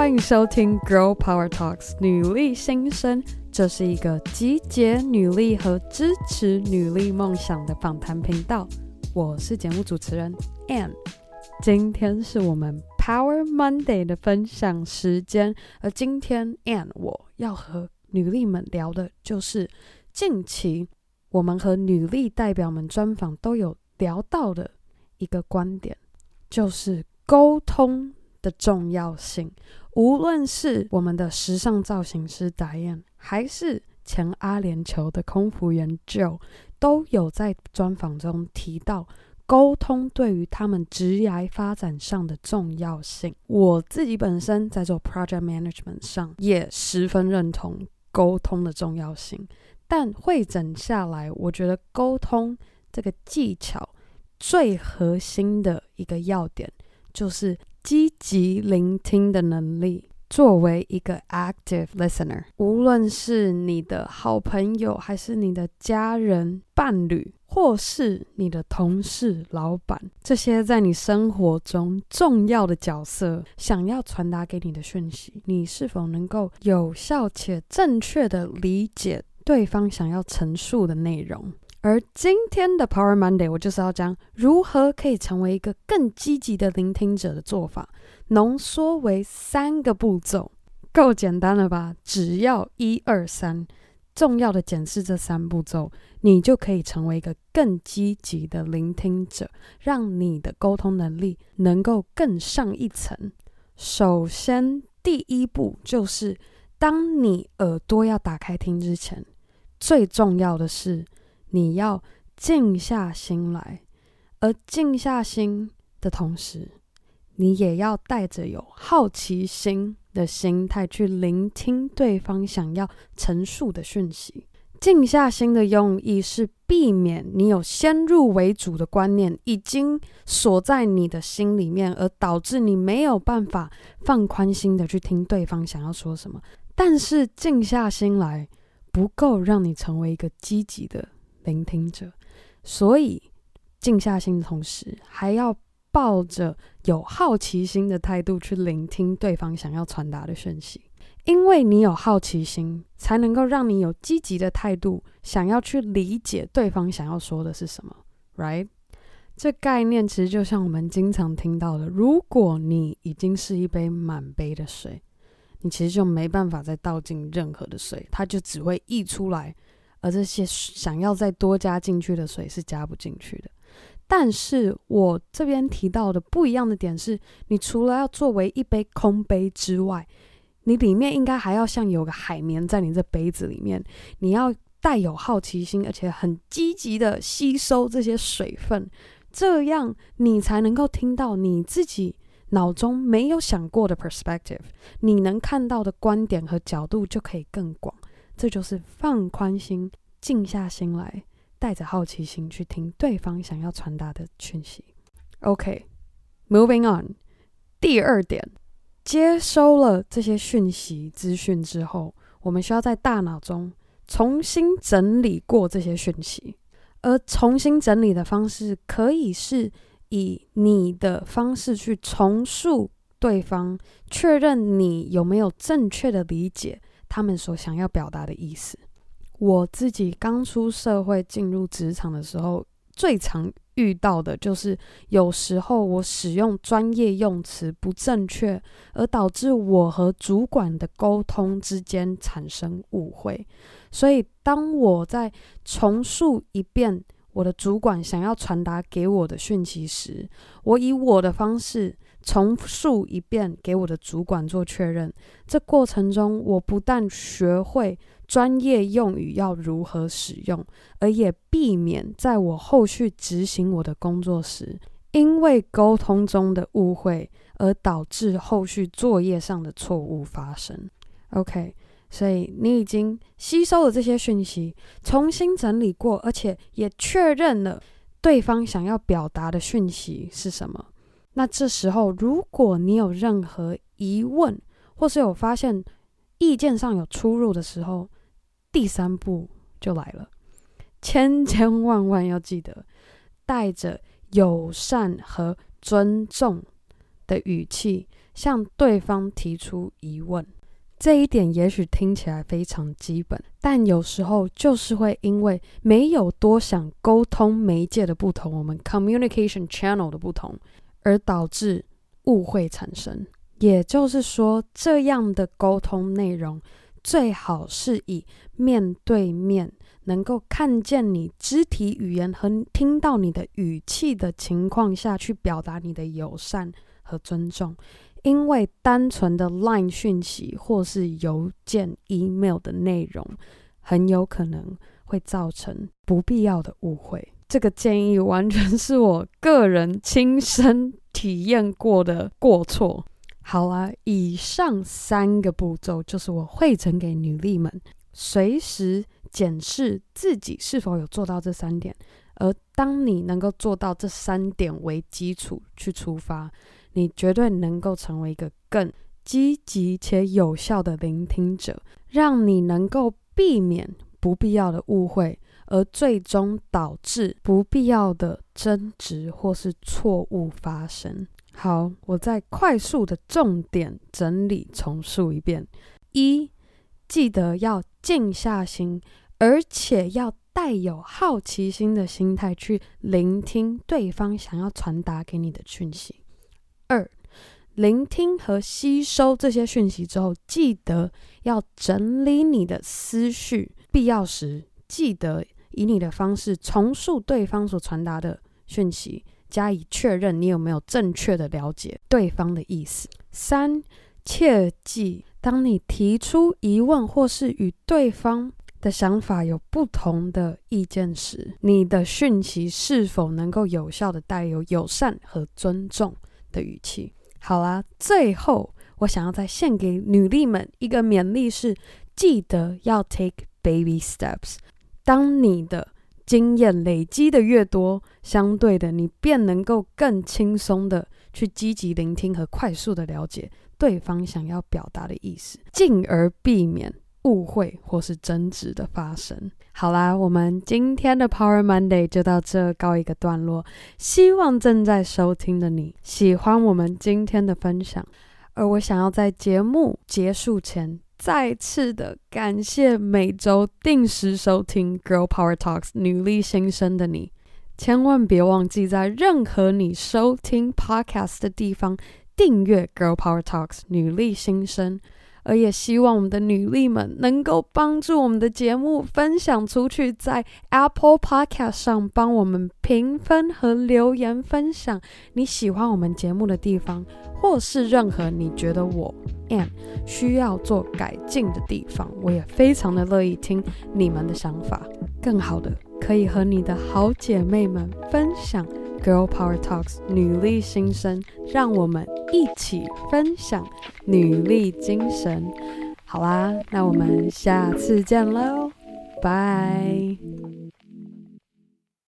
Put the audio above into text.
欢迎收听《Girl Power Talks》女力新生，这是一个集结女力和支持女力梦想的访谈频道。我是节目主持人 Anne，今天是我们 Power Monday 的分享时间，而今天 Anne 我要和女力们聊的就是近期我们和女力代表们专访都有聊到的一个观点，就是沟通的重要性。无论是我们的时尚造型师 Diane，还是前阿联酋的空服员 Joe，都有在专访中提到沟通对于他们职业发展上的重要性。我自己本身在做 Project Management 上，也十分认同沟通的重要性。但会整下来，我觉得沟通这个技巧最核心的一个要点就是。积极聆听的能力。作为一个 active listener，无论是你的好朋友，还是你的家人、伴侣，或是你的同事、老板，这些在你生活中重要的角色，想要传达给你的讯息，你是否能够有效且正确的理解对方想要陈述的内容？而今天的 Power Monday，我就是要讲如何可以成为一个更积极的聆听者的做法，浓缩为三个步骤，够简单了吧？只要一二三，重要的检视这三步骤，你就可以成为一个更积极的聆听者，让你的沟通能力能够更上一层。首先，第一步就是，当你耳朵要打开听之前，最重要的是。你要静下心来，而静下心的同时，你也要带着有好奇心的心态去聆听对方想要陈述的讯息。静下心的用意是避免你有先入为主的观念已经锁在你的心里面，而导致你没有办法放宽心的去听对方想要说什么。但是静下心来不够让你成为一个积极的。聆听者，所以静下心的同时，还要抱着有好奇心的态度去聆听对方想要传达的讯息。因为你有好奇心，才能够让你有积极的态度，想要去理解对方想要说的是什么。Right？这概念其实就像我们经常听到的：如果你已经是一杯满杯的水，你其实就没办法再倒进任何的水，它就只会溢出来。而这些想要再多加进去的水是加不进去的。但是我这边提到的不一样的点是，你除了要作为一杯空杯之外，你里面应该还要像有个海绵在你这杯子里面，你要带有好奇心，而且很积极的吸收这些水分，这样你才能够听到你自己脑中没有想过的 perspective，你能看到的观点和角度就可以更广。这就是放宽心，静下心来，带着好奇心去听对方想要传达的讯息。OK，moving on。第二点，接收了这些讯息资讯之后，我们需要在大脑中重新整理过这些讯息，而重新整理的方式可以是以你的方式去重述对方，确认你有没有正确的理解。他们所想要表达的意思。我自己刚出社会进入职场的时候，最常遇到的就是有时候我使用专业用词不正确，而导致我和主管的沟通之间产生误会。所以，当我在重述一遍我的主管想要传达给我的讯息时，我以我的方式。重述一遍给我的主管做确认。这过程中，我不但学会专业用语要如何使用，而也避免在我后续执行我的工作时，因为沟通中的误会而导致后续作业上的错误发生。OK，所以你已经吸收了这些讯息，重新整理过，而且也确认了对方想要表达的讯息是什么。那这时候，如果你有任何疑问，或是有发现意见上有出入的时候，第三步就来了，千千万万要记得，带着友善和尊重的语气向对方提出疑问。这一点也许听起来非常基本，但有时候就是会因为没有多想沟通媒介的不同，我们 communication channel 的不同，而导致误会产生。也就是说，这样的沟通内容最好是以面对面，能够看见你肢体语言和听到你的语气的情况下去表达你的友善和尊重。因为单纯的 LINE 讯息或是邮件、email 的内容，很有可能会造成不必要的误会。这个建议完全是我个人亲身体验过的过错。好啦，以上三个步骤就是我汇整给女力们，随时检视自己是否有做到这三点。而当你能够做到这三点为基础去出发。你绝对能够成为一个更积极且有效的聆听者，让你能够避免不必要的误会，而最终导致不必要的争执或是错误发生。好，我再快速的重点整理重述一遍：一，记得要静下心，而且要带有好奇心的心态去聆听对方想要传达给你的讯息。二，聆听和吸收这些讯息之后，记得要整理你的思绪，必要时记得以你的方式重述对方所传达的讯息，加以确认你有没有正确的了解对方的意思。三，切记，当你提出疑问或是与对方的想法有不同的意见时，你的讯息是否能够有效地带有友善和尊重的语气。好啦，最后我想要再献给女力们一个勉励是：记得要 take baby steps。当你的经验累积的越多，相对的，你便能够更轻松的去积极聆听和快速的了解对方想要表达的意思，进而避免误会或是争执的发生。好啦，我们今天的 Power Monday 就到这告一个段落。希望正在收听的你喜欢我们今天的分享。而我想要在节目结束前，再次的感谢每周定时收听 Girl Power Talks 女力新生的你。千万别忘记在任何你收听 Podcast 的地方订阅 Girl Power Talks 女力新生。而也希望我们的女力们能够帮助我们的节目分享出去，在 Apple Podcast 上帮我们评分和留言分享你喜欢我们节目的地方，或是任何你觉得我 Ann 需要做改进的地方，我也非常的乐意听你们的想法。更好的，可以和你的好姐妹们分享。Girl Power Talks 女力新生，让我们一起分享女力精神。好啦，那我们下次见喽，拜。